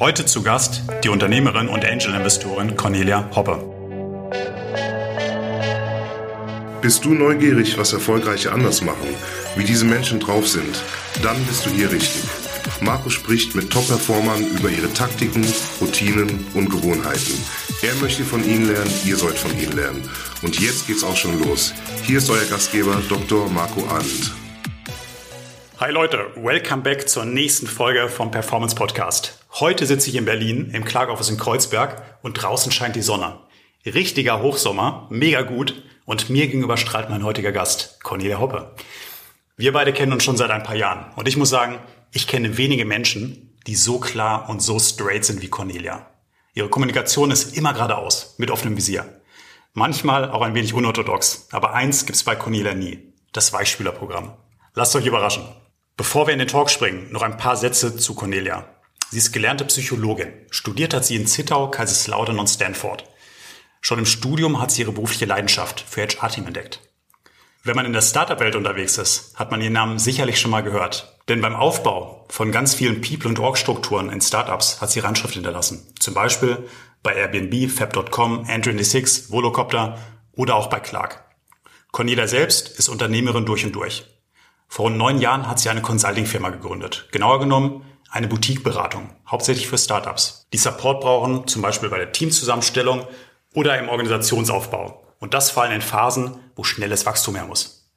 Heute zu Gast die Unternehmerin und Angel-Investorin Cornelia Hoppe. Bist du neugierig, was Erfolgreiche anders machen, wie diese Menschen drauf sind? Dann bist du hier richtig. Marco spricht mit Top-Performern über ihre Taktiken, Routinen und Gewohnheiten. Er möchte von ihnen lernen, ihr sollt von ihnen lernen. Und jetzt geht's auch schon los. Hier ist euer Gastgeber Dr. Marco Arndt. Hi Leute, welcome back zur nächsten Folge vom Performance Podcast. Heute sitze ich in Berlin im Klagoffice in Kreuzberg und draußen scheint die Sonne. Richtiger Hochsommer, mega gut und mir gegenüber strahlt mein heutiger Gast, Cornelia Hoppe. Wir beide kennen uns schon seit ein paar Jahren und ich muss sagen, ich kenne wenige Menschen, die so klar und so straight sind wie Cornelia. Ihre Kommunikation ist immer geradeaus, mit offenem Visier. Manchmal auch ein wenig unorthodox, aber eins gibt's bei Cornelia nie, das Weichspülerprogramm. Lasst euch überraschen. Bevor wir in den Talk springen, noch ein paar Sätze zu Cornelia. Sie ist gelernte Psychologin. Studiert hat sie in Zittau, Kaiserslautern und Stanford. Schon im Studium hat sie ihre berufliche Leidenschaft für HR-Team entdeckt. Wenn man in der Startup-Welt unterwegs ist, hat man ihren Namen sicherlich schon mal gehört. Denn beim Aufbau von ganz vielen People- und Org-Strukturen in Startups hat sie Randschrift hinterlassen. Zum Beispiel bei Airbnb, Fab.com, Andrew26, Volocopter oder auch bei Clark. Cornelia selbst ist Unternehmerin durch und durch. Vor rund neun Jahren hat sie eine Consulting-Firma gegründet. Genauer genommen eine Boutique-Beratung, hauptsächlich für Startups, die Support brauchen, zum Beispiel bei der Teamzusammenstellung oder im Organisationsaufbau. Und das vor allem in Phasen, wo schnelles Wachstum her muss.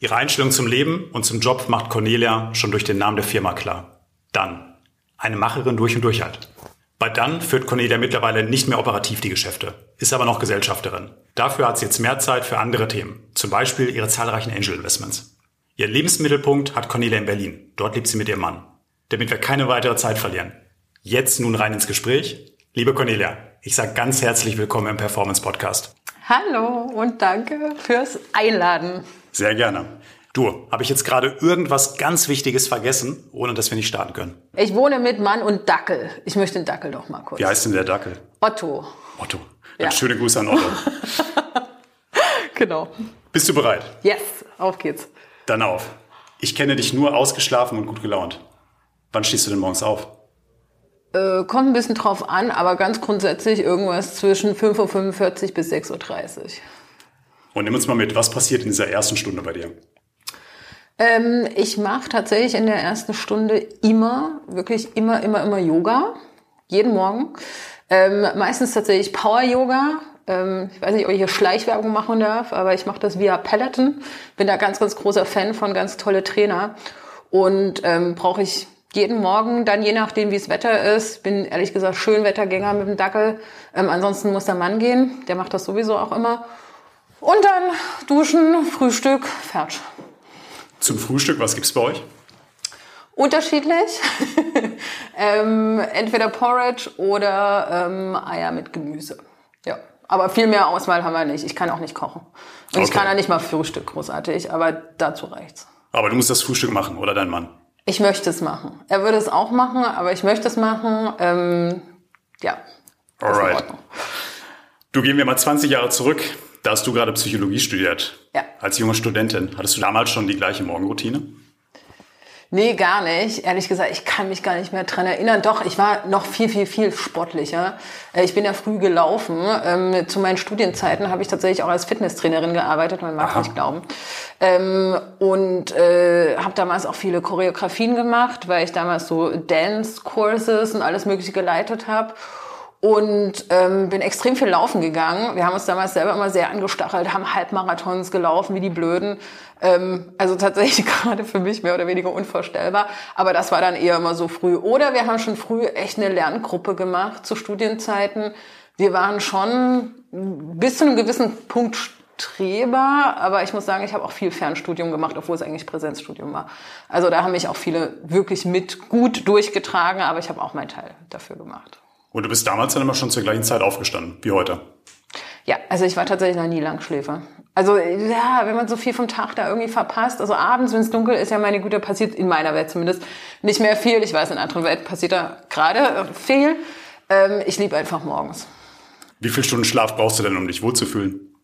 Ihre Einstellung zum Leben und zum Job macht Cornelia schon durch den Namen der Firma klar. Dann. Eine Macherin durch und durch halt. Bei Dann führt Cornelia mittlerweile nicht mehr operativ die Geschäfte, ist aber noch Gesellschafterin. Dafür hat sie jetzt mehr Zeit für andere Themen, zum Beispiel ihre zahlreichen Angel Investments. Ihr Lebensmittelpunkt hat Cornelia in Berlin. Dort lebt sie mit ihrem Mann damit wir keine weitere Zeit verlieren. Jetzt nun rein ins Gespräch. Liebe Cornelia, ich sage ganz herzlich willkommen im Performance Podcast. Hallo und danke fürs Einladen. Sehr gerne. Du, habe ich jetzt gerade irgendwas ganz Wichtiges vergessen, ohne dass wir nicht starten können? Ich wohne mit Mann und Dackel. Ich möchte den Dackel doch mal kurz. Wie heißt denn der Dackel? Otto. Otto. Ja. Schöne Grüße an Otto. genau. Bist du bereit? Yes, auf geht's. Dann auf. Ich kenne dich nur ausgeschlafen und gut gelaunt. Wann stehst du denn morgens auf? Äh, kommt ein bisschen drauf an, aber ganz grundsätzlich irgendwas zwischen 5.45 Uhr bis 6.30 Uhr. Und nimm uns mal mit, was passiert in dieser ersten Stunde bei dir? Ähm, ich mache tatsächlich in der ersten Stunde immer, wirklich immer, immer, immer Yoga. Jeden Morgen. Ähm, meistens tatsächlich Power-Yoga. Ähm, ich weiß nicht, ob ich hier Schleichwerbung machen darf, aber ich mache das via Peloton. Bin da ganz, ganz großer Fan von ganz tolle Trainer. Und ähm, brauche ich jeden Morgen, dann je nachdem, wie es Wetter ist, bin ehrlich gesagt Schönwettergänger mit dem Dackel. Ähm, ansonsten muss der Mann gehen, der macht das sowieso auch immer. Und dann duschen, Frühstück, fertig. Zum Frühstück, was gibt's bei euch? Unterschiedlich. ähm, entweder Porridge oder ähm, Eier mit Gemüse. Ja. Aber viel mehr Auswahl haben wir nicht. Ich kann auch nicht kochen. Und okay. ich kann ja nicht mal Frühstück großartig, aber dazu reicht's. Aber du musst das Frühstück machen, oder dein Mann? Ich möchte es machen. Er würde es auch machen, aber ich möchte es machen. Ähm, ja. Alright. Du gehen wir mal 20 Jahre zurück. Da hast du gerade Psychologie studiert. Ja. Als junge Studentin. Hattest du damals schon die gleiche Morgenroutine? Nee, gar nicht. Ehrlich gesagt, ich kann mich gar nicht mehr dran erinnern. Doch, ich war noch viel, viel, viel sportlicher. Äh, ich bin ja früh gelaufen. Ähm, zu meinen Studienzeiten habe ich tatsächlich auch als Fitnesstrainerin gearbeitet, man mag Aha. nicht glauben. Ähm, und äh, habe damals auch viele Choreografien gemacht, weil ich damals so Dance-Courses und alles Mögliche geleitet habe und ähm, bin extrem viel laufen gegangen. Wir haben uns damals selber immer sehr angestachelt, haben Halbmarathons gelaufen wie die Blöden. Ähm, also tatsächlich gerade für mich mehr oder weniger unvorstellbar. Aber das war dann eher immer so früh. Oder wir haben schon früh echt eine Lerngruppe gemacht zu Studienzeiten. Wir waren schon bis zu einem gewissen Punkt Streber, aber ich muss sagen, ich habe auch viel Fernstudium gemacht, obwohl es eigentlich Präsenzstudium war. Also da haben mich auch viele wirklich mit gut durchgetragen, aber ich habe auch meinen Teil dafür gemacht. Und du bist damals dann immer schon zur gleichen Zeit aufgestanden, wie heute? Ja, also ich war tatsächlich noch nie Langschläfer. Also ja, wenn man so viel vom Tag da irgendwie verpasst, also abends, wenn es dunkel ist, ja meine Güte, passiert in meiner Welt zumindest nicht mehr viel. Ich weiß, in anderen Welten passiert da gerade viel. Ähm, ich liebe einfach morgens. Wie viele Stunden Schlaf brauchst du denn, um dich wohlzufühlen?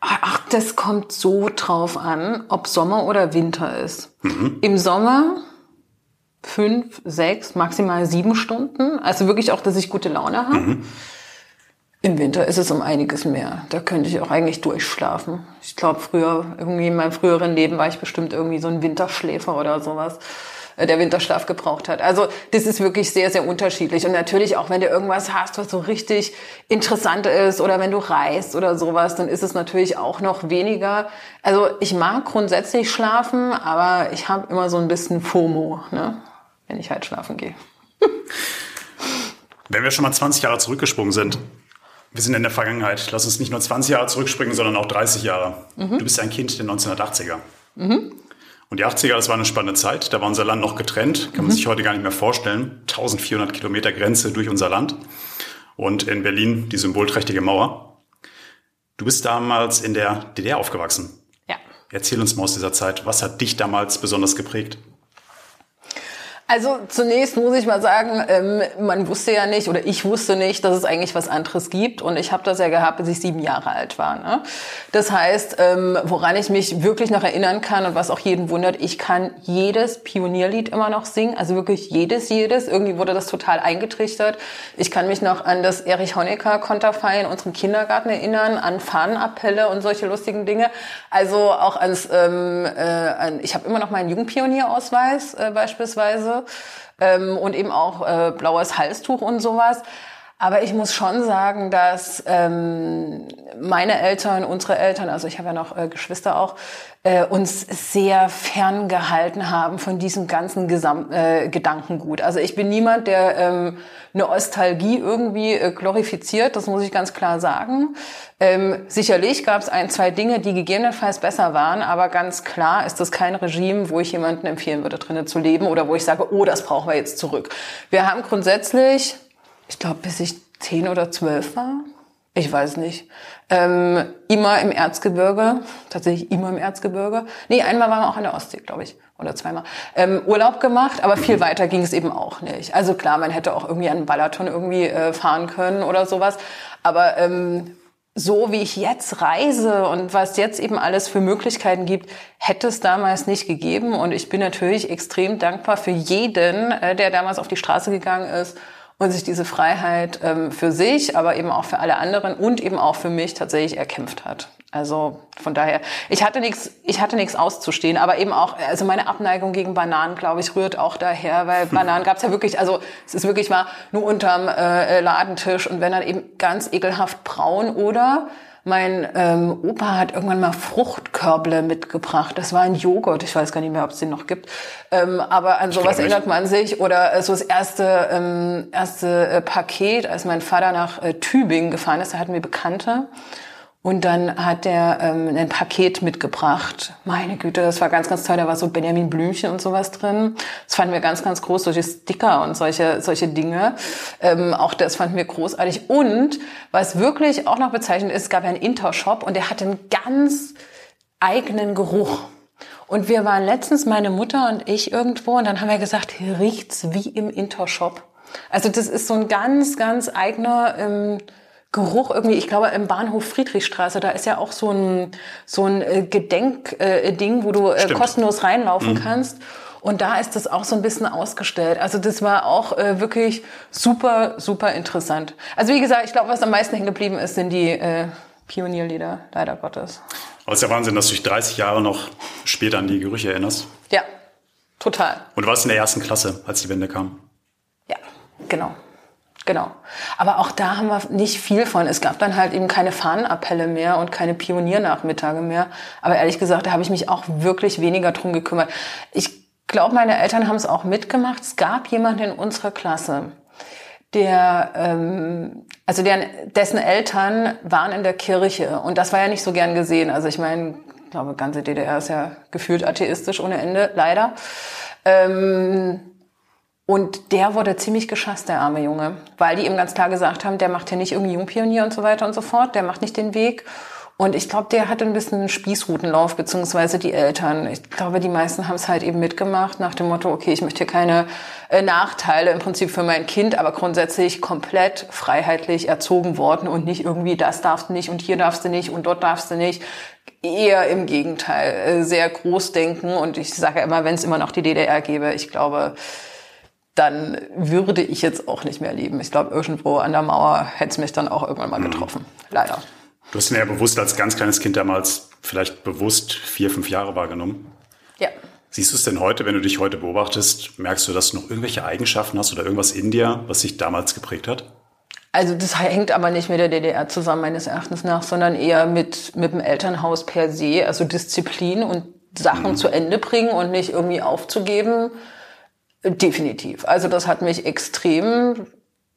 Ach, das kommt so drauf an, ob Sommer oder Winter ist. Mhm. Im Sommer fünf, sechs, maximal sieben Stunden. Also wirklich auch, dass ich gute Laune habe. Mhm. Im Winter ist es um einiges mehr. Da könnte ich auch eigentlich durchschlafen. Ich glaube, früher, irgendwie in meinem früheren Leben war ich bestimmt irgendwie so ein Winterschläfer oder sowas, äh, der Winterschlaf gebraucht hat. Also das ist wirklich sehr, sehr unterschiedlich. Und natürlich auch, wenn du irgendwas hast, was so richtig interessant ist oder wenn du reist oder sowas, dann ist es natürlich auch noch weniger. Also ich mag grundsätzlich schlafen, aber ich habe immer so ein bisschen FOMO, ne? Wenn ich halt schlafen gehe. Wenn wir schon mal 20 Jahre zurückgesprungen sind, wir sind in der Vergangenheit. Lass uns nicht nur 20 Jahre zurückspringen, sondern auch 30 Jahre. Mhm. Du bist ein Kind der 1980er. Mhm. Und die 80er, das war eine spannende Zeit. Da war unser Land noch getrennt. Kann man mhm. sich heute gar nicht mehr vorstellen. 1400 Kilometer Grenze durch unser Land. Und in Berlin die symbolträchtige Mauer. Du bist damals in der DDR aufgewachsen. Ja. Erzähl uns mal aus dieser Zeit. Was hat dich damals besonders geprägt? Also zunächst muss ich mal sagen, ähm, man wusste ja nicht oder ich wusste nicht, dass es eigentlich was anderes gibt und ich habe das ja gehabt, bis ich sieben Jahre alt war. Ne? Das heißt, ähm, woran ich mich wirklich noch erinnern kann und was auch jeden wundert, ich kann jedes Pionierlied immer noch singen, also wirklich jedes, jedes. Irgendwie wurde das total eingetrichtert. Ich kann mich noch an das Erich Honecker Konterfei in unserem Kindergarten erinnern, an Fahnenappelle und solche lustigen Dinge. Also auch ans, ähm, äh, an, ich habe immer noch meinen Jugendpionierausweis äh, beispielsweise ähm, und eben auch äh, blaues Halstuch und sowas. Aber ich muss schon sagen, dass ähm, meine Eltern, unsere Eltern, also ich habe ja noch äh, Geschwister auch, äh, uns sehr ferngehalten haben von diesem ganzen Gesam äh, Gedankengut. Also ich bin niemand, der ähm, eine Ostalgie irgendwie äh, glorifiziert, das muss ich ganz klar sagen. Ähm, sicherlich gab es ein, zwei Dinge, die gegebenenfalls besser waren, aber ganz klar ist das kein Regime, wo ich jemanden empfehlen würde, drinnen zu leben oder wo ich sage, oh, das brauchen wir jetzt zurück. Wir haben grundsätzlich ich glaube, bis ich zehn oder zwölf war. Ich weiß nicht. Ähm, immer im Erzgebirge, tatsächlich immer im Erzgebirge. Nee, einmal waren wir auch in der Ostsee, glaube ich. Oder zweimal. Ähm, Urlaub gemacht, aber viel weiter ging es eben auch nicht. Also klar, man hätte auch irgendwie an Balaton irgendwie äh, fahren können oder sowas. Aber ähm, so wie ich jetzt reise und was jetzt eben alles für Möglichkeiten gibt, hätte es damals nicht gegeben. Und ich bin natürlich extrem dankbar für jeden, äh, der damals auf die Straße gegangen ist und sich diese Freiheit ähm, für sich, aber eben auch für alle anderen und eben auch für mich tatsächlich erkämpft hat. Also von daher, ich hatte nichts, ich hatte nichts auszustehen, aber eben auch, also meine Abneigung gegen Bananen, glaube ich, rührt auch daher, weil Bananen gab's ja wirklich, also es ist wirklich mal nur unterm äh, Ladentisch und wenn dann eben ganz ekelhaft braun oder mein ähm, Opa hat irgendwann mal Fruchtkörble mitgebracht. Das war ein Joghurt. Ich weiß gar nicht mehr, ob es den noch gibt. Ähm, aber an sowas erinnert man sich. Oder äh, so das erste, ähm, erste äh, Paket, als mein Vater nach äh, Tübingen gefahren ist, da hatten wir Bekannte. Und dann hat der ähm, ein Paket mitgebracht. Meine Güte, das war ganz, ganz toll. Da war so Benjamin Blümchen und sowas drin. Das fanden wir ganz, ganz groß, solche Sticker und solche, solche Dinge. Ähm, auch das fanden wir großartig. Und was wirklich auch noch bezeichnend ist, gab ja einen Intershop und der hatte einen ganz eigenen Geruch. Und wir waren letztens, meine Mutter und ich, irgendwo und dann haben wir gesagt, hier riecht's wie im Intershop. Also das ist so ein ganz, ganz eigener... Ähm, Geruch irgendwie, ich glaube im Bahnhof Friedrichstraße, da ist ja auch so ein so ein äh, Gedenkding, äh, wo du äh, kostenlos reinlaufen mhm. kannst. Und da ist das auch so ein bisschen ausgestellt. Also das war auch äh, wirklich super, super interessant. Also wie gesagt, ich glaube, was am meisten hängen geblieben ist, sind die äh, Pionierlieder, leider Gottes. Aber es ist ja Wahnsinn, dass du dich 30 Jahre noch später an die Gerüche erinnerst. Ja, total. Und du warst in der ersten Klasse, als die Wende kam. Ja, genau. Genau. Aber auch da haben wir nicht viel von. Es gab dann halt eben keine Fahnenappelle mehr und keine Pioniernachmittage mehr. Aber ehrlich gesagt, da habe ich mich auch wirklich weniger drum gekümmert. Ich glaube, meine Eltern haben es auch mitgemacht. Es gab jemanden in unserer Klasse, der, ähm, also der, dessen Eltern waren in der Kirche und das war ja nicht so gern gesehen. Also ich meine, ich glaube, ganze DDR ist ja gefühlt atheistisch ohne Ende, leider. Ähm, und der wurde ziemlich geschasst, der arme Junge, weil die ihm ganz klar gesagt haben, der macht hier nicht irgendwie Jungpionier und so weiter und so fort, der macht nicht den Weg. Und ich glaube, der hatte ein bisschen Spießrutenlauf, beziehungsweise die Eltern. Ich glaube, die meisten haben es halt eben mitgemacht nach dem Motto, okay, ich möchte keine äh, Nachteile im Prinzip für mein Kind, aber grundsätzlich komplett freiheitlich erzogen worden und nicht irgendwie, das darfst du nicht und hier darfst du nicht und dort darfst du nicht. Eher im Gegenteil, äh, sehr groß denken. Und ich sage immer, wenn es immer noch die DDR gäbe, ich glaube, dann würde ich jetzt auch nicht mehr leben. Ich glaube, irgendwo an der Mauer hätte es mich dann auch irgendwann mal getroffen. Mhm. Leider. Du hast ihn ja bewusst als ganz kleines Kind damals vielleicht bewusst vier, fünf Jahre wahrgenommen. Ja. Siehst du es denn heute, wenn du dich heute beobachtest, merkst du, dass du noch irgendwelche Eigenschaften hast oder irgendwas in dir, was sich damals geprägt hat? Also das hängt aber nicht mit der DDR zusammen, meines Erachtens nach, sondern eher mit, mit dem Elternhaus per se, also Disziplin und Sachen mhm. zu Ende bringen und nicht irgendwie aufzugeben. Definitiv. Also das hat mich extrem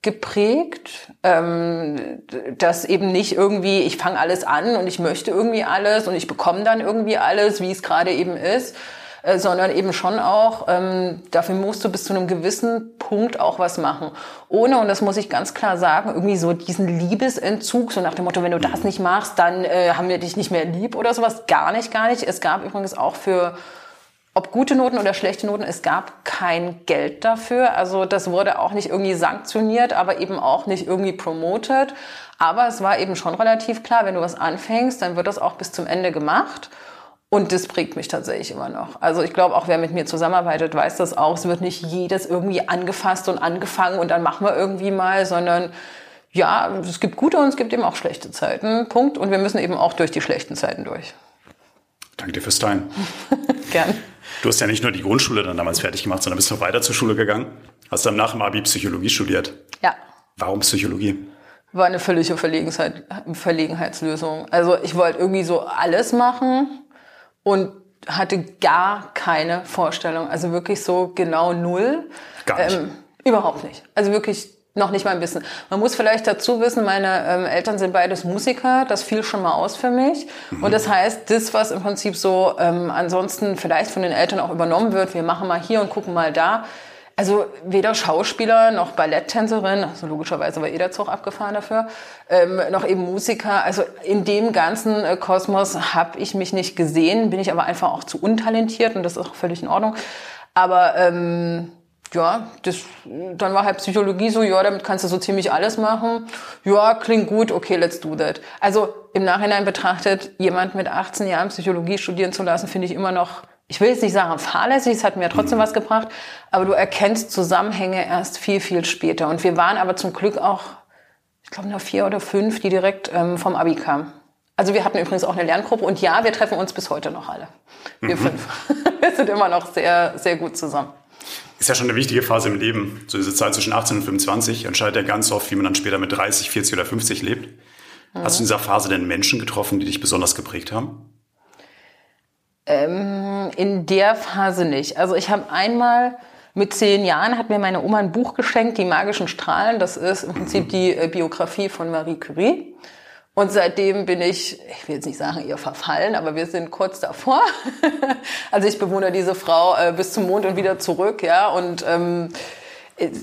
geprägt, ähm, dass eben nicht irgendwie, ich fange alles an und ich möchte irgendwie alles und ich bekomme dann irgendwie alles, wie es gerade eben ist, äh, sondern eben schon auch, ähm, dafür musst du bis zu einem gewissen Punkt auch was machen. Ohne, und das muss ich ganz klar sagen, irgendwie so diesen Liebesentzug, so nach dem Motto, wenn du das nicht machst, dann äh, haben wir dich nicht mehr lieb oder sowas. Gar nicht, gar nicht. Es gab übrigens auch für ob gute Noten oder schlechte Noten, es gab kein Geld dafür. Also das wurde auch nicht irgendwie sanktioniert, aber eben auch nicht irgendwie promoted. Aber es war eben schon relativ klar, wenn du was anfängst, dann wird das auch bis zum Ende gemacht. Und das prägt mich tatsächlich immer noch. Also ich glaube, auch wer mit mir zusammenarbeitet, weiß das auch. Es wird nicht jedes irgendwie angefasst und angefangen und dann machen wir irgendwie mal, sondern ja, es gibt gute und es gibt eben auch schlechte Zeiten. Punkt. Und wir müssen eben auch durch die schlechten Zeiten durch. Danke dir fürs Teilen. Gern. Du hast ja nicht nur die Grundschule dann damals fertig gemacht, sondern bist noch weiter zur Schule gegangen. Hast dann nach dem Abi Psychologie studiert. Ja. Warum Psychologie? War eine völlige Verlegenheit, Verlegenheitslösung. Also ich wollte irgendwie so alles machen und hatte gar keine Vorstellung. Also wirklich so genau null. Gar nicht. Ähm, überhaupt nicht. Also wirklich noch nicht mal ein bisschen. Man muss vielleicht dazu wissen, meine ähm, Eltern sind beides Musiker, das fiel schon mal aus für mich. Mhm. Und das heißt, das, was im Prinzip so ähm, ansonsten vielleicht von den Eltern auch übernommen wird, wir machen mal hier und gucken mal da, also weder Schauspieler noch Balletttänzerin, also logischerweise war eh der Zug abgefahren dafür, ähm, noch eben Musiker. Also in dem ganzen äh, Kosmos habe ich mich nicht gesehen, bin ich aber einfach auch zu untalentiert und das ist auch völlig in Ordnung. Aber ähm, ja, das, dann war halt Psychologie so, ja, damit kannst du so ziemlich alles machen. Ja, klingt gut, okay, let's do that. Also im Nachhinein betrachtet, jemand mit 18 Jahren Psychologie studieren zu lassen, finde ich immer noch ich will jetzt nicht sagen fahrlässig, es hat mir trotzdem mhm. was gebracht, aber du erkennst Zusammenhänge erst viel, viel später. Und wir waren aber zum Glück auch, ich glaube, nur vier oder fünf, die direkt ähm, vom Abi kamen. Also wir hatten übrigens auch eine Lerngruppe und ja, wir treffen uns bis heute noch alle. Wir mhm. fünf. wir sind immer noch sehr, sehr gut zusammen. Ist ja schon eine wichtige Phase im Leben. So diese Zeit zwischen 18 und 25 entscheidet ja ganz oft, wie man dann später mit 30, 40 oder 50 lebt. Mhm. Hast du in dieser Phase denn Menschen getroffen, die dich besonders geprägt haben? Ähm, in der Phase nicht. Also ich habe einmal mit zehn Jahren hat mir meine Oma ein Buch geschenkt, Die magischen Strahlen. Das ist im Prinzip die äh, Biografie von Marie Curie. Und seitdem bin ich, ich will jetzt nicht sagen, ihr verfallen, aber wir sind kurz davor. also ich bewundere diese Frau äh, bis zum Mond und wieder zurück, ja. Und ähm,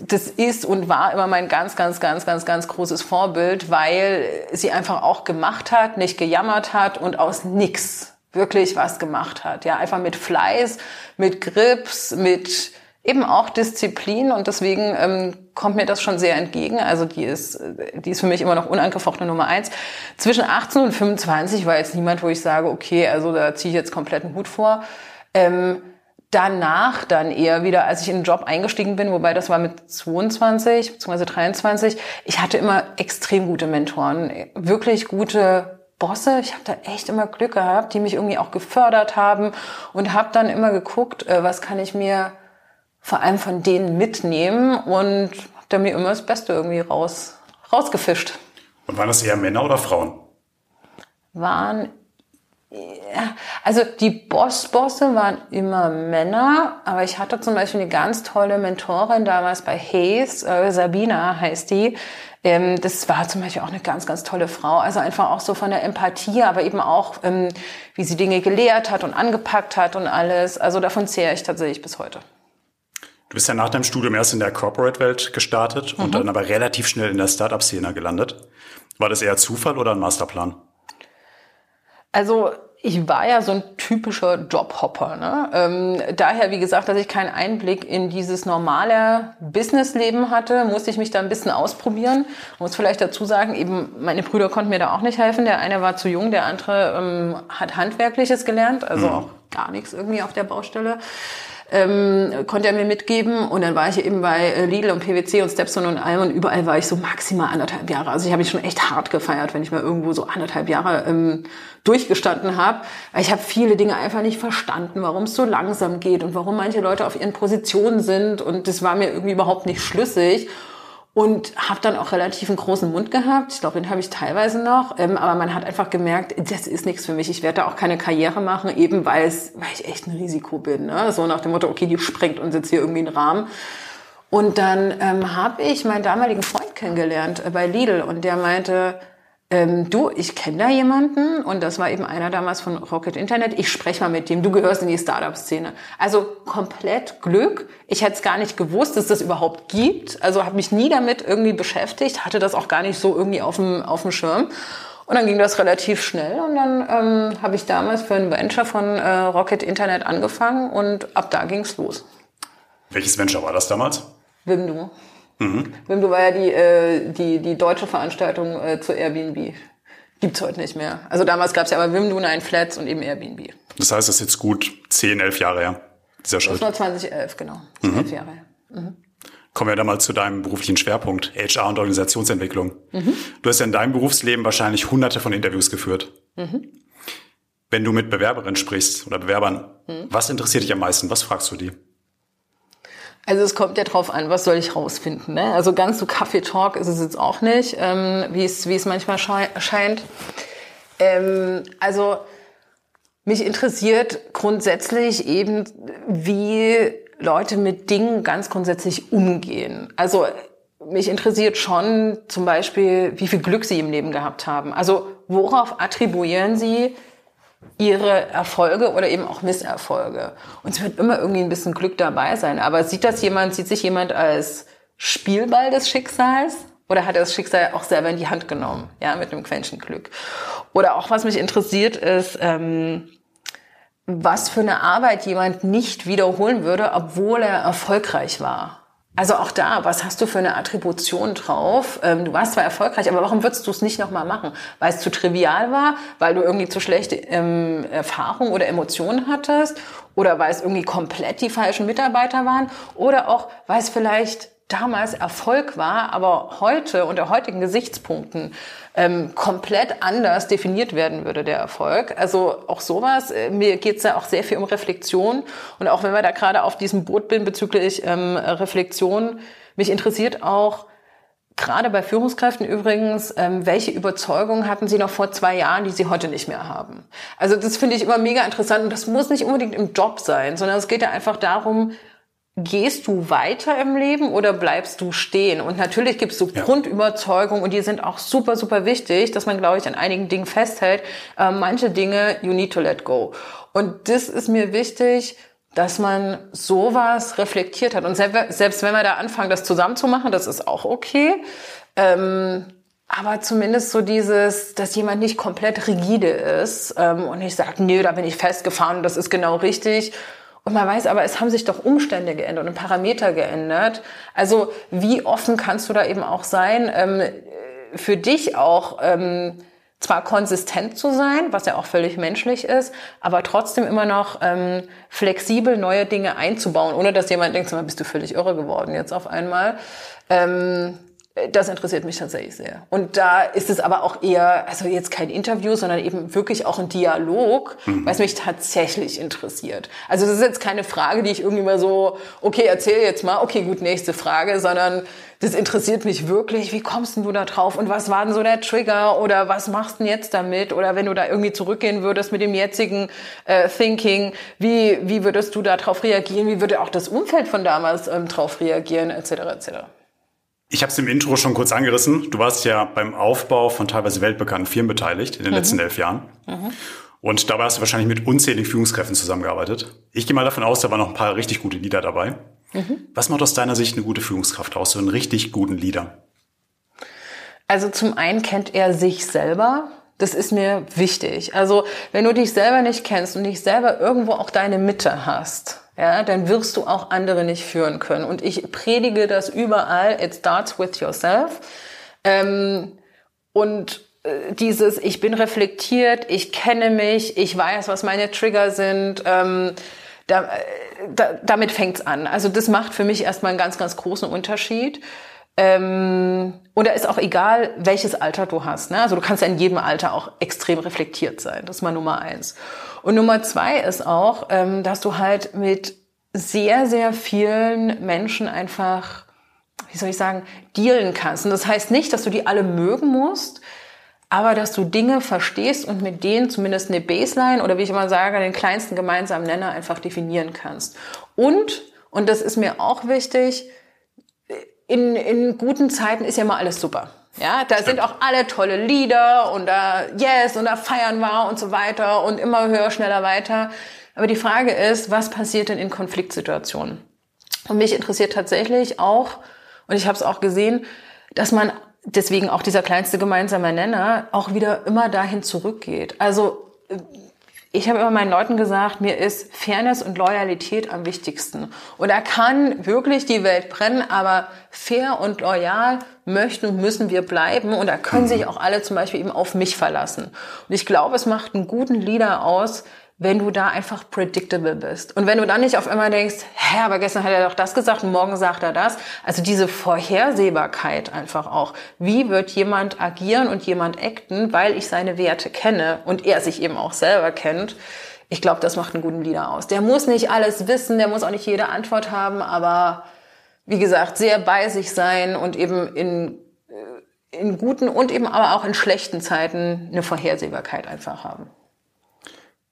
das ist und war immer mein ganz, ganz, ganz, ganz, ganz großes Vorbild, weil sie einfach auch gemacht hat, nicht gejammert hat und aus nix wirklich was gemacht hat. Ja, einfach mit Fleiß, mit Grips, mit eben auch Disziplin und deswegen ähm, kommt mir das schon sehr entgegen. Also die ist, die ist für mich immer noch unangefochtene Nummer eins. Zwischen 18 und 25 war jetzt niemand, wo ich sage, okay, also da ziehe ich jetzt kompletten Hut vor. Ähm, danach dann eher wieder, als ich in den Job eingestiegen bin, wobei das war mit 22 bzw. 23, ich hatte immer extrem gute Mentoren, wirklich gute Bosse, ich habe da echt immer Glück gehabt, die mich irgendwie auch gefördert haben und habe dann immer geguckt, äh, was kann ich mir vor allem von denen mitnehmen und habe da mir immer das Beste irgendwie raus, rausgefischt. Und waren das eher Männer oder Frauen? Waren also die Boss-Bosse waren immer Männer, aber ich hatte zum Beispiel eine ganz tolle Mentorin damals bei Hayes, äh, Sabina heißt die, ähm, das war zum Beispiel auch eine ganz, ganz tolle Frau. Also einfach auch so von der Empathie, aber eben auch, ähm, wie sie Dinge gelehrt hat und angepackt hat und alles. Also davon zehre ich tatsächlich bis heute. Du bist ja nach deinem Studium erst in der Corporate-Welt gestartet mhm. und dann aber relativ schnell in der Startup-Szene gelandet. War das eher Zufall oder ein Masterplan? Also ich war ja so ein typischer Jobhopper. Ne? Ähm, daher, wie gesagt, dass ich keinen Einblick in dieses normale Businessleben hatte, musste ich mich da ein bisschen ausprobieren. Ich muss vielleicht dazu sagen, eben meine Brüder konnten mir da auch nicht helfen. Der eine war zu jung, der andere ähm, hat Handwerkliches gelernt, also mhm. auch gar nichts irgendwie auf der Baustelle. Ähm, konnte er mir mitgeben. Und dann war ich eben bei äh, Lidl und PwC und Stepstone und allem und überall war ich so maximal anderthalb Jahre. Also ich habe mich schon echt hart gefeiert, wenn ich mal irgendwo so anderthalb Jahre ähm, durchgestanden habe. Ich habe viele Dinge einfach nicht verstanden, warum es so langsam geht und warum manche Leute auf ihren Positionen sind. Und das war mir irgendwie überhaupt nicht schlüssig und habe dann auch relativ einen großen Mund gehabt. Ich glaube, den habe ich teilweise noch. Ähm, aber man hat einfach gemerkt, das ist nichts für mich. Ich werde da auch keine Karriere machen, eben weil, es, weil ich echt ein Risiko bin. Ne? So nach dem Motto, okay, die sprengt uns jetzt hier irgendwie einen Rahmen. Und dann ähm, habe ich meinen damaligen Freund kennengelernt äh, bei Lidl und der meinte, ähm, du, ich kenne da jemanden und das war eben einer damals von Rocket Internet. Ich spreche mal mit dem. Du gehörst in die Startup-Szene. Also komplett Glück. Ich hätte es gar nicht gewusst, dass das überhaupt gibt. Also habe mich nie damit irgendwie beschäftigt, hatte das auch gar nicht so irgendwie auf dem, auf dem Schirm. Und dann ging das relativ schnell und dann ähm, habe ich damals für ein Venture von äh, Rocket Internet angefangen und ab da ging's los. Welches Venture war das damals? Wimdu. Mhm. Wimdu war ja die, äh, die, die deutsche Veranstaltung äh, zu Airbnb. Gibt's heute nicht mehr. Also damals gab's ja aber Wimdu, Nine Flats und eben Airbnb. Das heißt, das ist jetzt gut 10, 11 Jahre her, dieser Schritt. Das war 2011, genau. Mhm. 11 Jahre her. Mhm. Kommen wir da mal zu deinem beruflichen Schwerpunkt, HR und Organisationsentwicklung. Mhm. Du hast ja in deinem Berufsleben wahrscheinlich hunderte von Interviews geführt. Mhm. Wenn du mit Bewerberinnen sprichst oder Bewerbern, mhm. was interessiert dich am meisten? Was fragst du die? Also es kommt ja drauf an, was soll ich rausfinden. Ne? Also ganz so Kaffee-Talk ist es jetzt auch nicht, ähm, wie es manchmal scheint. Ähm, also mich interessiert grundsätzlich eben, wie Leute mit Dingen ganz grundsätzlich umgehen. Also mich interessiert schon zum Beispiel, wie viel Glück sie im Leben gehabt haben. Also worauf attribuieren sie ihre Erfolge oder eben auch Misserfolge. Und es wird immer irgendwie ein bisschen Glück dabei sein. Aber sieht das jemand, sieht sich jemand als Spielball des Schicksals? Oder hat er das Schicksal auch selber in die Hand genommen? Ja, mit einem Quäntchen Glück. Oder auch was mich interessiert ist, ähm, was für eine Arbeit jemand nicht wiederholen würde, obwohl er erfolgreich war. Also auch da, was hast du für eine Attribution drauf? Ähm, du warst zwar erfolgreich, aber warum würdest du es nicht nochmal machen? Weil es zu trivial war, weil du irgendwie zu schlechte ähm, Erfahrungen oder Emotionen hattest oder weil es irgendwie komplett die falschen Mitarbeiter waren oder auch, weil es vielleicht damals Erfolg war, aber heute unter heutigen Gesichtspunkten ähm, komplett anders definiert werden würde, der Erfolg. Also auch sowas, äh, mir geht's da auch sehr viel um Reflexion. Und auch wenn wir da gerade auf diesem Boot bin bezüglich ähm, Reflexion, mich interessiert auch, gerade bei Führungskräften übrigens, ähm, welche Überzeugungen hatten Sie noch vor zwei Jahren, die Sie heute nicht mehr haben? Also das finde ich immer mega interessant und das muss nicht unbedingt im Job sein, sondern es geht ja einfach darum, gehst du weiter im Leben oder bleibst du stehen? Und natürlich gibt es so ja. Grundüberzeugungen und die sind auch super, super wichtig, dass man, glaube ich, an einigen Dingen festhält. Äh, manche Dinge, you need to let go. Und das ist mir wichtig, dass man sowas reflektiert hat. Und selbst wenn wir da anfangen, das zusammenzumachen, das ist auch okay. Ähm, aber zumindest so dieses, dass jemand nicht komplett rigide ist ähm, und nicht sagt, nö, da bin ich festgefahren, das ist genau richtig, und man weiß aber, es haben sich doch Umstände geändert und Parameter geändert. Also wie offen kannst du da eben auch sein, ähm, für dich auch ähm, zwar konsistent zu sein, was ja auch völlig menschlich ist, aber trotzdem immer noch ähm, flexibel neue Dinge einzubauen, ohne dass jemand denkt, bist du völlig irre geworden jetzt auf einmal. Ähm, das interessiert mich tatsächlich sehr. Und da ist es aber auch eher, also jetzt kein Interview, sondern eben wirklich auch ein Dialog, mhm. was mich tatsächlich interessiert. Also das ist jetzt keine Frage, die ich irgendwie mal so, okay, erzähl jetzt mal, okay, gut, nächste Frage, sondern das interessiert mich wirklich. Wie kommst denn du da drauf? Und was war denn so der Trigger? Oder was machst du denn jetzt damit? Oder wenn du da irgendwie zurückgehen würdest mit dem jetzigen äh, Thinking, wie, wie würdest du da drauf reagieren? Wie würde auch das Umfeld von damals ähm, drauf reagieren? Etc. etc. Ich habe es im Intro schon kurz angerissen. Du warst ja beim Aufbau von teilweise weltbekannten Firmen beteiligt in den mhm. letzten elf Jahren. Mhm. Und dabei hast du wahrscheinlich mit unzähligen Führungskräften zusammengearbeitet. Ich gehe mal davon aus, da waren noch ein paar richtig gute Leader dabei. Mhm. Was macht aus deiner Sicht eine gute Führungskraft aus, so einen richtig guten Leader? Also zum einen kennt er sich selber. Das ist mir wichtig. Also wenn du dich selber nicht kennst und dich selber irgendwo auch deine Mitte hast, ja, dann wirst du auch andere nicht führen können. Und ich predige das überall. It starts with yourself. Ähm, und äh, dieses, ich bin reflektiert, ich kenne mich, ich weiß, was meine Trigger sind. Ähm, da, äh, da, damit fängt's an. Also das macht für mich erstmal einen ganz, ganz großen Unterschied. Ähm, und da ist auch egal, welches Alter du hast. Ne? Also du kannst ja in jedem Alter auch extrem reflektiert sein. Das ist mal Nummer eins. Und Nummer zwei ist auch, ähm, dass du halt mit sehr, sehr vielen Menschen einfach, wie soll ich sagen, dealen kannst. Und das heißt nicht, dass du die alle mögen musst, aber dass du Dinge verstehst und mit denen zumindest eine Baseline oder wie ich immer sage, den kleinsten gemeinsamen Nenner einfach definieren kannst. Und, und das ist mir auch wichtig, in, in guten Zeiten ist ja mal alles super. Ja, da sind auch alle tolle Lieder und da Yes und da feiern wir und so weiter und immer höher, schneller weiter. Aber die Frage ist, was passiert denn in Konfliktsituationen? Und mich interessiert tatsächlich auch, und ich habe es auch gesehen, dass man deswegen auch dieser kleinste gemeinsame Nenner auch wieder immer dahin zurückgeht. Also ich habe immer meinen Leuten gesagt, mir ist Fairness und Loyalität am wichtigsten. Und da kann wirklich die Welt brennen, aber fair und loyal möchten und müssen wir bleiben. Und da können sich auch alle zum Beispiel eben auf mich verlassen. Und ich glaube, es macht einen guten Leader aus, wenn du da einfach predictable bist. Und wenn du dann nicht auf einmal denkst, hä, aber gestern hat er doch das gesagt und morgen sagt er das. Also diese Vorhersehbarkeit einfach auch. Wie wird jemand agieren und jemand acten, weil ich seine Werte kenne und er sich eben auch selber kennt. Ich glaube, das macht einen guten Leader aus. Der muss nicht alles wissen, der muss auch nicht jede Antwort haben, aber wie gesagt, sehr bei sich sein und eben in, äh, in guten und eben aber auch in schlechten Zeiten eine Vorhersehbarkeit einfach haben.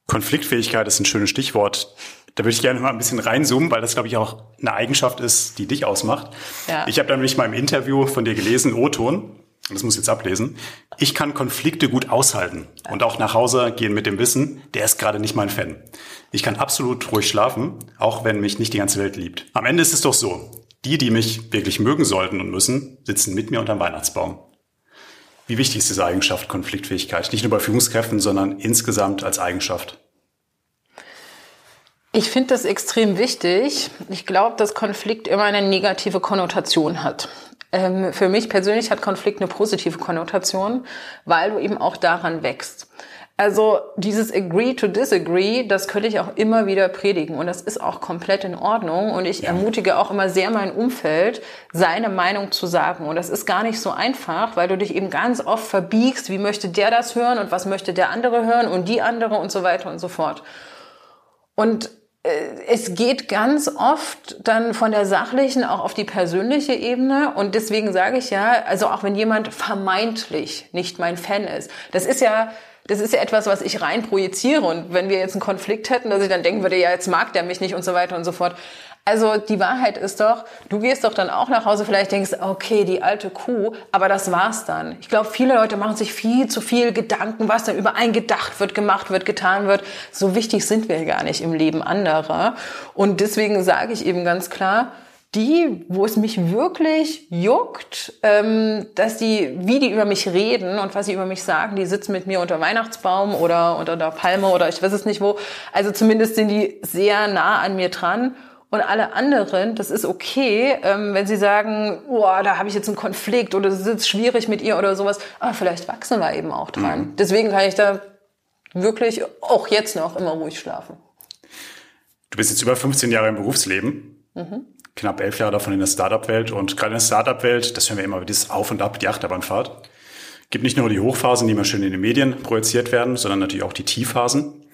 Konfliktfähigkeit ist ein schönes Stichwort. Da würde ich gerne mal ein bisschen reinzoomen, weil das, glaube ich, auch eine Eigenschaft ist, die dich ausmacht. Ja. Ich habe nämlich mal im Interview von dir gelesen, O-Ton, das muss ich jetzt ablesen, ich kann Konflikte gut aushalten und auch nach Hause gehen mit dem Wissen, der ist gerade nicht mein Fan. Ich kann absolut ruhig schlafen, auch wenn mich nicht die ganze Welt liebt. Am Ende ist es doch so, die, die mich wirklich mögen sollten und müssen, sitzen mit mir unterm Weihnachtsbaum. Wie wichtig ist diese Eigenschaft Konfliktfähigkeit? Nicht nur bei Führungskräften, sondern insgesamt als Eigenschaft. Ich finde das extrem wichtig. Ich glaube, dass Konflikt immer eine negative Konnotation hat. Ähm, für mich persönlich hat Konflikt eine positive Konnotation, weil du eben auch daran wächst. Also dieses Agree to Disagree, das könnte ich auch immer wieder predigen und das ist auch komplett in Ordnung und ich ermutige auch immer sehr mein Umfeld, seine Meinung zu sagen und das ist gar nicht so einfach, weil du dich eben ganz oft verbiegst, wie möchte der das hören und was möchte der andere hören und die andere und so weiter und so fort. Und äh, es geht ganz oft dann von der sachlichen auch auf die persönliche Ebene und deswegen sage ich ja, also auch wenn jemand vermeintlich nicht mein Fan ist, das ist ja das ist ja etwas, was ich rein projiziere. Und wenn wir jetzt einen Konflikt hätten, dass ich dann denken würde, ja, jetzt mag der mich nicht und so weiter und so fort. Also die Wahrheit ist doch, du gehst doch dann auch nach Hause, vielleicht denkst, okay, die alte Kuh, aber das war's dann. Ich glaube, viele Leute machen sich viel zu viel Gedanken, was dann überein gedacht wird, gemacht wird, getan wird. So wichtig sind wir gar nicht im Leben anderer. Und deswegen sage ich eben ganz klar, die, wo es mich wirklich juckt, ähm, dass die, wie die über mich reden und was sie über mich sagen, die sitzen mit mir unter Weihnachtsbaum oder unter der Palme oder ich weiß es nicht wo. Also zumindest sind die sehr nah an mir dran. Und alle anderen, das ist okay, ähm, wenn sie sagen, oh, da habe ich jetzt einen Konflikt oder es ist schwierig mit ihr oder sowas. Aber vielleicht wachsen wir eben auch dran. Mhm. Deswegen kann ich da wirklich auch jetzt noch immer ruhig schlafen. Du bist jetzt über 15 Jahre im Berufsleben. Mhm knapp elf Jahre davon in der Startup-Welt. Und gerade in der Startup-Welt, das hören wir immer, dieses Auf und Ab, die Achterbahnfahrt. Gibt nicht nur die Hochphasen, die immer schön in den Medien projiziert werden, sondern natürlich auch die Tiefphasen.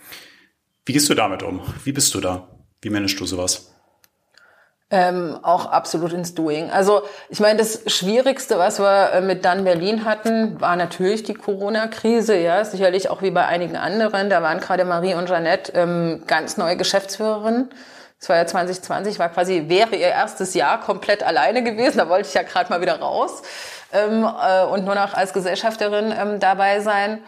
Wie gehst du damit um? Wie bist du da? Wie managst du sowas? Ähm, auch absolut ins Doing. Also ich meine, das Schwierigste, was wir äh, mit dann Berlin hatten, war natürlich die Corona-Krise. Ja, sicherlich auch wie bei einigen anderen. Da waren gerade Marie und Jeanette ähm, ganz neue Geschäftsführerinnen. Das war ja 2020, war quasi, wäre ihr erstes Jahr komplett alleine gewesen. Da wollte ich ja gerade mal wieder raus ähm, äh, und nur noch als Gesellschafterin ähm, dabei sein.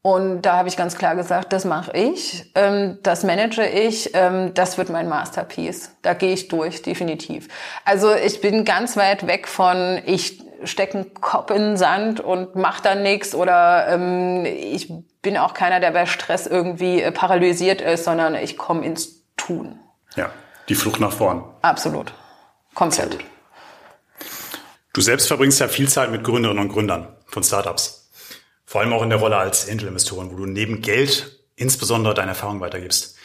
Und da habe ich ganz klar gesagt, das mache ich, ähm, das manage ich, ähm, das wird mein Masterpiece. Da gehe ich durch, definitiv. Also ich bin ganz weit weg von, ich stecke einen Kopf in den Sand und mache dann nichts oder ähm, ich bin auch keiner, der bei Stress irgendwie äh, paralysiert ist, sondern ich komme ins Tun. Ja, die Flucht nach vorn. Absolut. Komplett. Du selbst verbringst ja viel Zeit mit Gründerinnen und Gründern von Startups. Vor allem auch in der Rolle als Angel-Investorin, wo du neben Geld insbesondere deine Erfahrung weitergibst.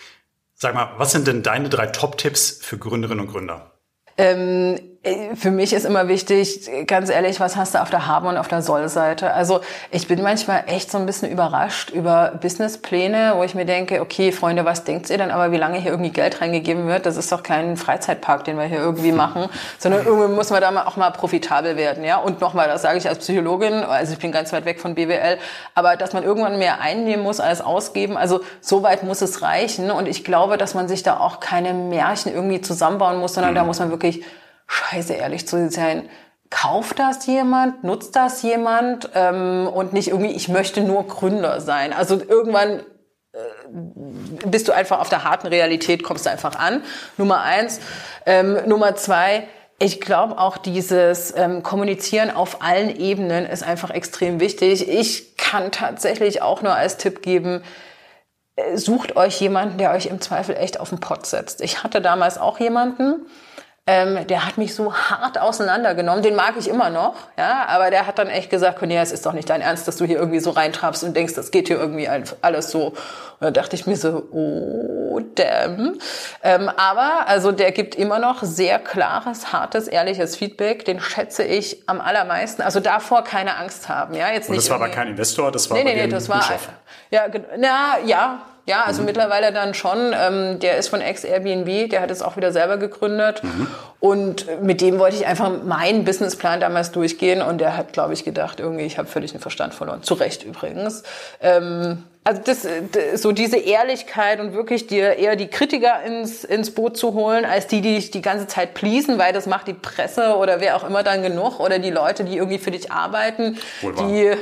Sag mal, was sind denn deine drei Top-Tipps für Gründerinnen und Gründer? Ähm, äh, für mich ist immer wichtig, ganz ehrlich, was hast du auf der Haben- und auf der Soll-Seite? Also ich bin manchmal echt so ein bisschen überrascht über Businesspläne, wo ich mir denke, okay, Freunde, was denkt ihr denn aber, wie lange hier irgendwie Geld reingegeben wird? Das ist doch kein Freizeitpark, den wir hier irgendwie machen, sondern irgendwie muss man da auch mal profitabel werden. ja. Und nochmal, das sage ich als Psychologin, also ich bin ganz weit weg von BWL, aber dass man irgendwann mehr einnehmen muss als ausgeben, also so weit muss es reichen. Und ich glaube, dass man sich da auch keine Märchen irgendwie zusammenbauen muss, sondern mhm. da muss man wirklich scheiße ehrlich zu sein, kauft das jemand, nutzt das jemand ähm, und nicht irgendwie, ich möchte nur Gründer sein. Also irgendwann äh, bist du einfach auf der harten Realität, kommst du einfach an. Nummer eins. Ähm, Nummer zwei, ich glaube auch dieses ähm, Kommunizieren auf allen Ebenen ist einfach extrem wichtig. Ich kann tatsächlich auch nur als Tipp geben, äh, sucht euch jemanden, der euch im Zweifel echt auf den Pott setzt. Ich hatte damals auch jemanden, ähm, der hat mich so hart auseinandergenommen. Den mag ich immer noch, ja, aber der hat dann echt gesagt, Cornelia, es ist doch nicht dein Ernst, dass du hier irgendwie so reintrabst und denkst, das geht hier irgendwie alles so. Und da dachte ich mir so, oh, damn. Ähm, aber, also der gibt immer noch sehr klares, hartes, ehrliches Feedback. Den schätze ich am allermeisten. Also davor keine Angst haben, ja. Jetzt und das war aber kein Investor, das war nee, nee, nee, das war, ja, na, ja, ja, also mhm. mittlerweile dann schon. Ähm, der ist von ex-Airbnb, der hat es auch wieder selber gegründet. Mhm. Und mit dem wollte ich einfach meinen Businessplan damals durchgehen. Und der hat, glaube ich, gedacht, irgendwie, ich habe völlig den Verstand verloren. Zu Recht übrigens. Ähm, also das, so diese Ehrlichkeit und wirklich dir eher die Kritiker ins, ins Boot zu holen, als die, die dich die ganze Zeit pleasen, weil das macht die Presse oder wer auch immer dann genug oder die Leute, die irgendwie für dich arbeiten, die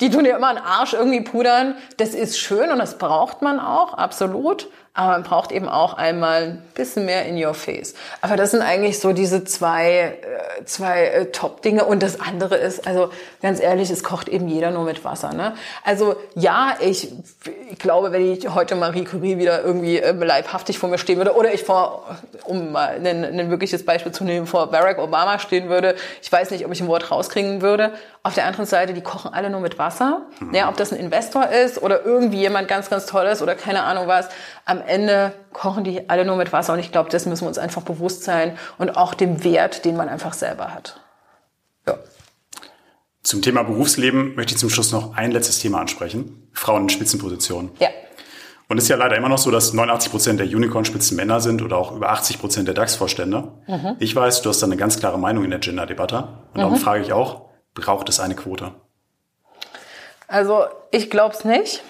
die tun dir immer einen Arsch irgendwie pudern. Das ist schön und das braucht man auch, absolut. Aber man braucht eben auch einmal ein bisschen mehr in your face. Aber das sind eigentlich so diese zwei, äh, zwei äh, Top-Dinge. Und das andere ist, also ganz ehrlich, es kocht eben jeder nur mit Wasser. Ne? Also ja, ich, ich glaube, wenn ich heute Marie Curie wieder irgendwie äh, leibhaftig vor mir stehen würde, oder ich vor, um mal ein, ein wirkliches Beispiel zu nehmen, vor Barack Obama stehen würde, ich weiß nicht, ob ich ein Wort rauskriegen würde. Auf der anderen Seite, die kochen alle nur mit Wasser. Mhm. Ja, ob das ein Investor ist oder irgendwie jemand ganz, ganz Tolles oder keine Ahnung was. Am Ende kochen die alle nur mit Wasser und ich glaube, das müssen wir uns einfach bewusst sein und auch dem Wert, den man einfach selber hat. Ja. Zum Thema Berufsleben möchte ich zum Schluss noch ein letztes Thema ansprechen. Frauen in Spitzenpositionen. Ja. Und es ist ja leider immer noch so, dass 89 Prozent der Unicorn-Spitzen Männer sind oder auch über 80 Prozent der DAX-Vorstände. Mhm. Ich weiß, du hast da eine ganz klare Meinung in der Gender-Debatte. Und mhm. darum frage ich auch, braucht es eine Quote? Also ich glaube es nicht.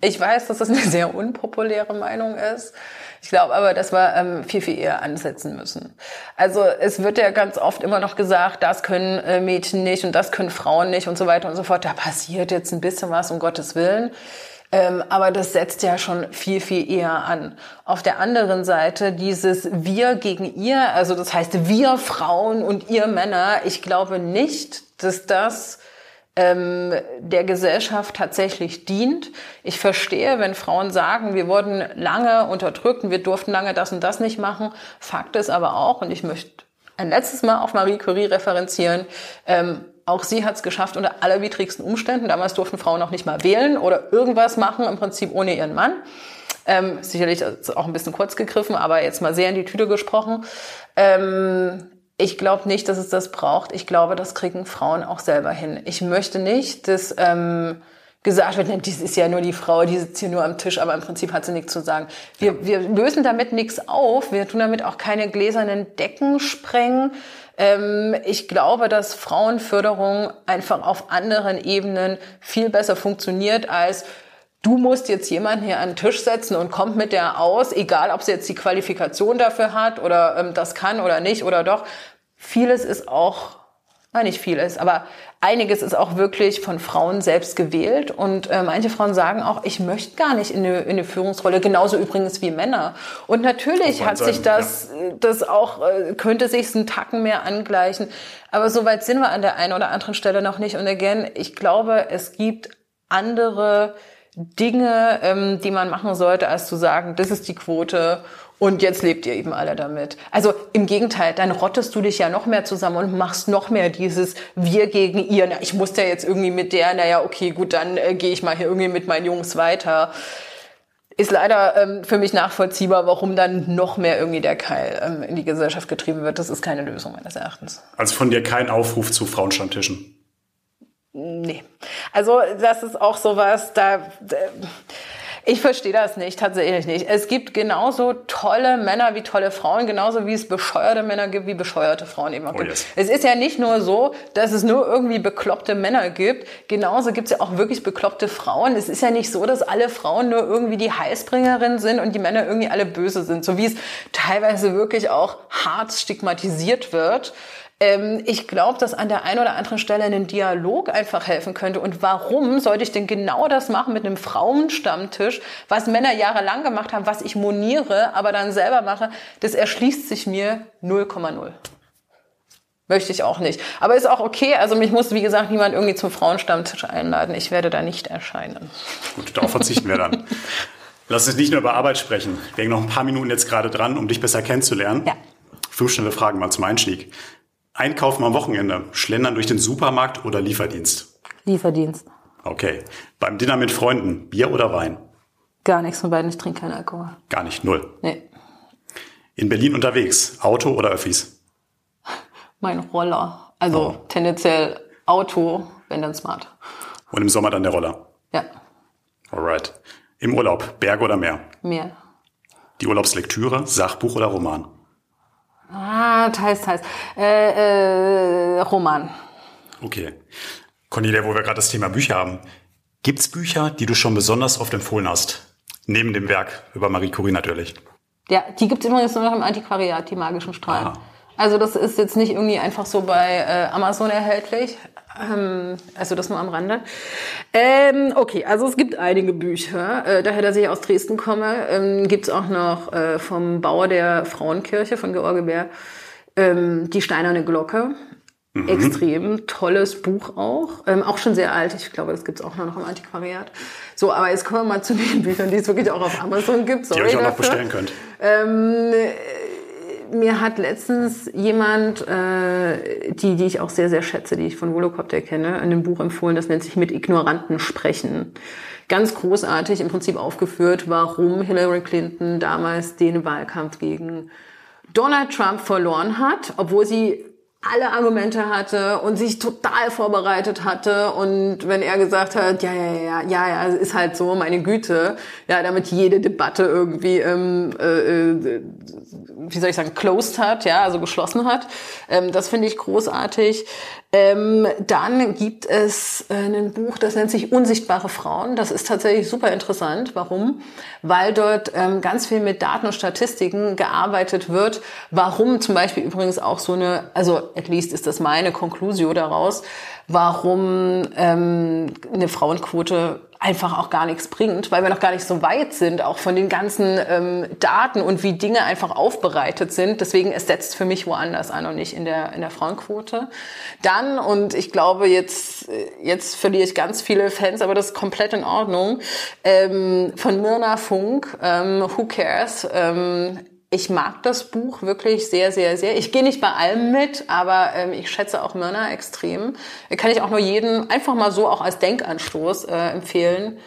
Ich weiß, dass das eine sehr unpopuläre Meinung ist. Ich glaube aber, dass wir ähm, viel, viel eher ansetzen müssen. Also es wird ja ganz oft immer noch gesagt, das können äh, Mädchen nicht und das können Frauen nicht und so weiter und so fort. Da passiert jetzt ein bisschen was, um Gottes Willen. Ähm, aber das setzt ja schon viel, viel eher an. Auf der anderen Seite dieses Wir gegen ihr, also das heißt wir Frauen und ihr Männer, ich glaube nicht, dass das ähm, der Gesellschaft tatsächlich dient. Ich verstehe, wenn Frauen sagen, wir wurden lange unterdrückt und wir durften lange das und das nicht machen. Fakt ist aber auch, und ich möchte ein letztes Mal auf Marie Curie referenzieren, ähm, auch sie hat es geschafft unter allerwidrigsten Umständen. Damals durften Frauen auch nicht mal wählen oder irgendwas machen, im Prinzip ohne ihren Mann. Ähm, sicherlich auch ein bisschen kurz gegriffen, aber jetzt mal sehr in die Tüte gesprochen. Ähm, ich glaube nicht, dass es das braucht. Ich glaube, das kriegen Frauen auch selber hin. Ich möchte nicht, dass ähm, gesagt wird, dies ist ja nur die Frau, die sitzt hier nur am Tisch, aber im Prinzip hat sie nichts zu sagen. Wir, wir lösen damit nichts auf. Wir tun damit auch keine gläsernen Decken sprengen. Ähm, ich glaube, dass Frauenförderung einfach auf anderen Ebenen viel besser funktioniert als Du musst jetzt jemanden hier an den Tisch setzen und kommt mit der aus, egal ob sie jetzt die Qualifikation dafür hat oder ähm, das kann oder nicht oder doch. Vieles ist auch Nein, nicht vieles, aber einiges ist auch wirklich von Frauen selbst gewählt. Und äh, manche Frauen sagen auch, ich möchte gar nicht in eine, in eine Führungsrolle, genauso übrigens wie Männer. Und natürlich hat sich das, ja. das auch, äh, könnte sich einen Tacken mehr angleichen. Aber so weit sind wir an der einen oder anderen Stelle noch nicht. Und again, ich glaube, es gibt andere Dinge, ähm, die man machen sollte, als zu sagen, das ist die Quote und jetzt lebt ihr eben alle damit. Also im Gegenteil, dann rottest du dich ja noch mehr zusammen und machst noch mehr dieses Wir gegen ihr. Na, ich muss ja jetzt irgendwie mit der, naja, okay, gut, dann äh, gehe ich mal hier irgendwie mit meinen Jungs weiter. ist leider ähm, für mich nachvollziehbar, warum dann noch mehr irgendwie der Keil ähm, in die Gesellschaft getrieben wird. Das ist keine Lösung meines Erachtens. Also von dir kein Aufruf zu Frauenstammtischen? Nee. Also das ist auch sowas, da... da ich verstehe das nicht, tatsächlich nicht. Es gibt genauso tolle Männer wie tolle Frauen, genauso wie es bescheuerte Männer gibt, wie bescheuerte Frauen eben auch oh, gibt. Yes. Es ist ja nicht nur so, dass es nur irgendwie bekloppte Männer gibt. Genauso gibt es ja auch wirklich bekloppte Frauen. Es ist ja nicht so, dass alle Frauen nur irgendwie die Heißbringerin sind und die Männer irgendwie alle böse sind. So wie es teilweise wirklich auch hart stigmatisiert wird. Ähm, ich glaube, dass an der einen oder anderen Stelle ein Dialog einfach helfen könnte. Und warum sollte ich denn genau das machen mit einem Frauenstammtisch, was Männer jahrelang gemacht haben, was ich moniere, aber dann selber mache? Das erschließt sich mir 0,0. Möchte ich auch nicht. Aber ist auch okay. Also mich muss, wie gesagt, niemand irgendwie zum Frauenstammtisch einladen. Ich werde da nicht erscheinen. Gut, darauf verzichten wir dann. Lass uns nicht nur über Arbeit sprechen. Wir hängen noch ein paar Minuten jetzt gerade dran, um dich besser kennenzulernen. Ja. Fünf schnelle Fragen mal zum Einstieg. Einkaufen am Wochenende, schlendern durch den Supermarkt oder Lieferdienst? Lieferdienst. Okay. Beim Dinner mit Freunden, Bier oder Wein? Gar nichts von beiden, ich trinke keinen Alkohol. Gar nicht, null? Nee. In Berlin unterwegs, Auto oder Öffis? Mein Roller. Also oh. tendenziell Auto, wenn dann smart. Und im Sommer dann der Roller? Ja. Alright. Im Urlaub, Berge oder Meer? Meer. Die Urlaubslektüre, Sachbuch oder Roman? Ah, teils, teils. Äh, äh, Roman. Okay. Cornelia, wo wir gerade das Thema Bücher haben. Gibt's Bücher, die du schon besonders oft empfohlen hast? Neben dem Werk über Marie Curie natürlich. Ja, die gibt's übrigens nur noch im Antiquariat, die magischen Strahlen. Aha. Also das ist jetzt nicht irgendwie einfach so bei äh, Amazon erhältlich. Ähm, also das nur am Rande. Ähm, okay, also es gibt einige Bücher. Äh, daher, dass ich aus Dresden komme, ähm, gibt es auch noch äh, vom Bauer der Frauenkirche von George Bär ähm, Die Steinerne Glocke. Mhm. Extrem tolles Buch auch. Ähm, auch schon sehr alt. Ich glaube, das gibt es auch noch im Antiquariat. So, aber jetzt kommen wir mal zu den Büchern, die es wirklich auch auf Amazon gibt. Sorry die ihr euch auch noch bestellen könnt. Ähm, mir hat letztens jemand, äh, die, die ich auch sehr, sehr schätze, die ich von Volocopter kenne, in einem Buch empfohlen, das nennt sich Mit Ignoranten sprechen. Ganz großartig im Prinzip aufgeführt, warum Hillary Clinton damals den Wahlkampf gegen Donald Trump verloren hat, obwohl sie alle Argumente hatte und sich total vorbereitet hatte und wenn er gesagt hat, ja, ja, ja, ja, ja, ist halt so, meine Güte, ja, damit jede Debatte irgendwie, ähm, äh, äh, wie soll ich sagen, closed hat, ja, also geschlossen hat. Ähm, das finde ich großartig. Ähm, dann gibt es äh, ein Buch, das nennt sich Unsichtbare Frauen. Das ist tatsächlich super interessant. Warum? Weil dort ähm, ganz viel mit Daten und Statistiken gearbeitet wird. Warum zum Beispiel übrigens auch so eine, also at least ist das meine Conclusio daraus, warum ähm, eine Frauenquote einfach auch gar nichts bringt, weil wir noch gar nicht so weit sind, auch von den ganzen ähm, Daten und wie Dinge einfach aufbereitet sind. Deswegen es setzt für mich woanders an und nicht in der in der Frauenquote. Dann und ich glaube jetzt jetzt verliere ich ganz viele Fans, aber das ist komplett in Ordnung. Ähm, von Mirna Funk, ähm, Who Cares? Ähm, ich mag das Buch wirklich sehr, sehr, sehr. Ich gehe nicht bei allem mit, aber ähm, ich schätze auch Mörner extrem. Kann ich auch nur jedem einfach mal so auch als Denkanstoß äh, empfehlen.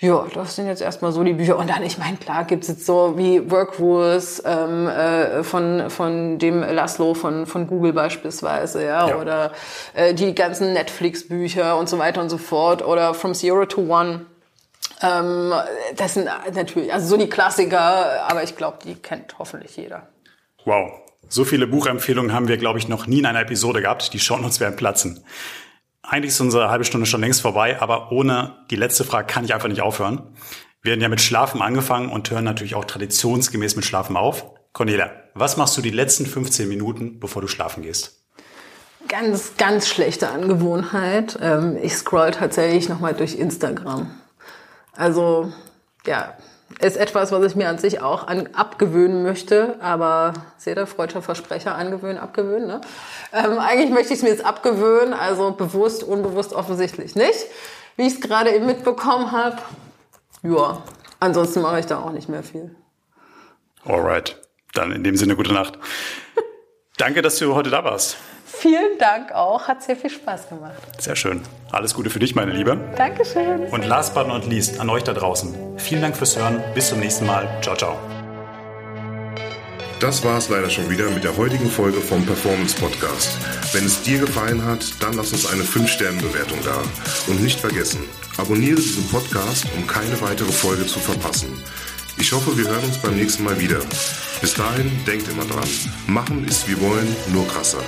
Ja, das sind jetzt erstmal so die Bücher. Und dann, ich meine, klar gibt's jetzt so wie Work Rules ähm, äh, von, von dem Laszlo von, von Google beispielsweise, ja, ja. oder äh, die ganzen Netflix-Bücher und so weiter und so fort, oder From Zero to One ähm, das sind natürlich, also so die Klassiker, aber ich glaube, die kennt hoffentlich jeder. Wow. So viele Buchempfehlungen haben wir, glaube ich, noch nie in einer Episode gehabt. Die schauen uns werden platzen. Eigentlich ist unsere halbe Stunde schon längst vorbei, aber ohne die letzte Frage kann ich einfach nicht aufhören. Wir haben ja mit Schlafen angefangen und hören natürlich auch traditionsgemäß mit Schlafen auf. Cornelia, was machst du die letzten 15 Minuten, bevor du schlafen gehst? Ganz, ganz schlechte Angewohnheit. Ähm, ich scroll tatsächlich nochmal durch Instagram. Also ja, ist etwas, was ich mir an sich auch an, abgewöhnen möchte, aber sehr der freudscher Versprecher angewöhnen, abgewöhnen. Ne? Ähm, eigentlich möchte ich es mir jetzt abgewöhnen, also bewusst, unbewusst offensichtlich nicht, wie ich es gerade eben mitbekommen habe. Ja, ansonsten mache ich da auch nicht mehr viel. Alright, dann in dem Sinne gute Nacht. Danke, dass du heute da warst. Vielen Dank auch. Hat sehr viel Spaß gemacht. Sehr schön. Alles Gute für dich, meine Liebe. Dankeschön. Und last but not least an euch da draußen. Vielen Dank fürs Hören. Bis zum nächsten Mal. Ciao, ciao. Das war es leider schon wieder mit der heutigen Folge vom Performance Podcast. Wenn es dir gefallen hat, dann lass uns eine 5-Sterne-Bewertung da. Und nicht vergessen, abonniere diesen Podcast, um keine weitere Folge zu verpassen. Ich hoffe, wir hören uns beim nächsten Mal wieder. Bis dahin, denkt immer dran. Machen ist wie wollen, nur krasser.